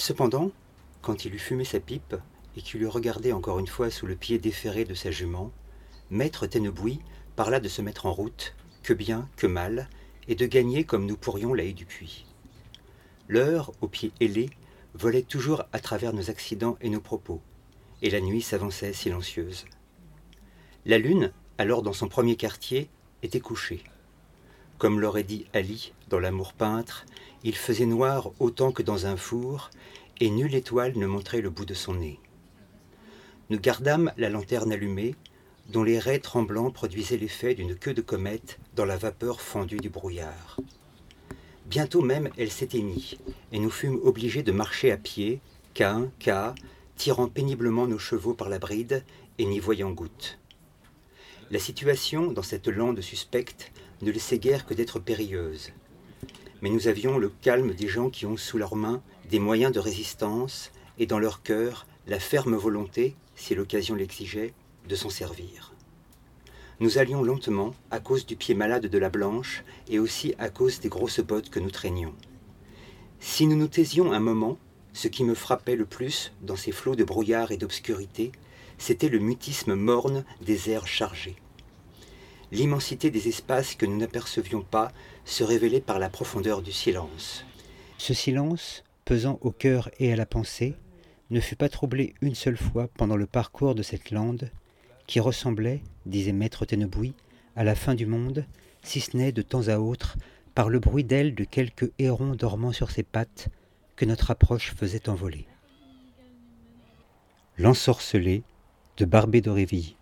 Cependant, quand il eut fumé sa pipe et qu'il eut regardé encore une fois sous le pied déferré de sa jument, maître Tennebouis parla de se mettre en route, que bien, que mal, et de gagner comme nous pourrions la haie du puits. L'heure, aux pieds ailés, volait toujours à travers nos accidents et nos propos, et la nuit s'avançait silencieuse. La lune, alors dans son premier quartier, était couchée. Comme l'aurait dit Ali dans L'amour peintre, il faisait noir autant que dans un four, et nulle étoile ne montrait le bout de son nez. Nous gardâmes la lanterne allumée, dont les raies tremblants produisaient l'effet d'une queue de comète dans la vapeur fondue du brouillard. Bientôt même elle s'éteignit, et nous fûmes obligés de marcher à pied, qu'à qu'à, tirant péniblement nos chevaux par la bride et n'y voyant goutte. La situation, dans cette lande suspecte, ne laissait guère que d'être périlleuse. Mais nous avions le calme des gens qui ont sous leurs mains des moyens de résistance et dans leur cœur la ferme volonté, si l'occasion l'exigeait, de s'en servir. Nous allions lentement à cause du pied malade de la blanche et aussi à cause des grosses bottes que nous traînions. Si nous nous taisions un moment, ce qui me frappait le plus dans ces flots de brouillard et d'obscurité, c'était le mutisme morne des airs chargés. L'immensité des espaces que nous n'apercevions pas se révélait par la profondeur du silence. Ce silence, pesant au cœur et à la pensée, ne fut pas troublé une seule fois pendant le parcours de cette lande, qui ressemblait, disait maître Tennebouis, à la fin du monde, si ce n'est de temps à autre, par le bruit d'ailes de quelques hérons dormant sur ses pattes, que notre approche faisait envoler. L'ensorcelé de Barbé d'Aurevilly.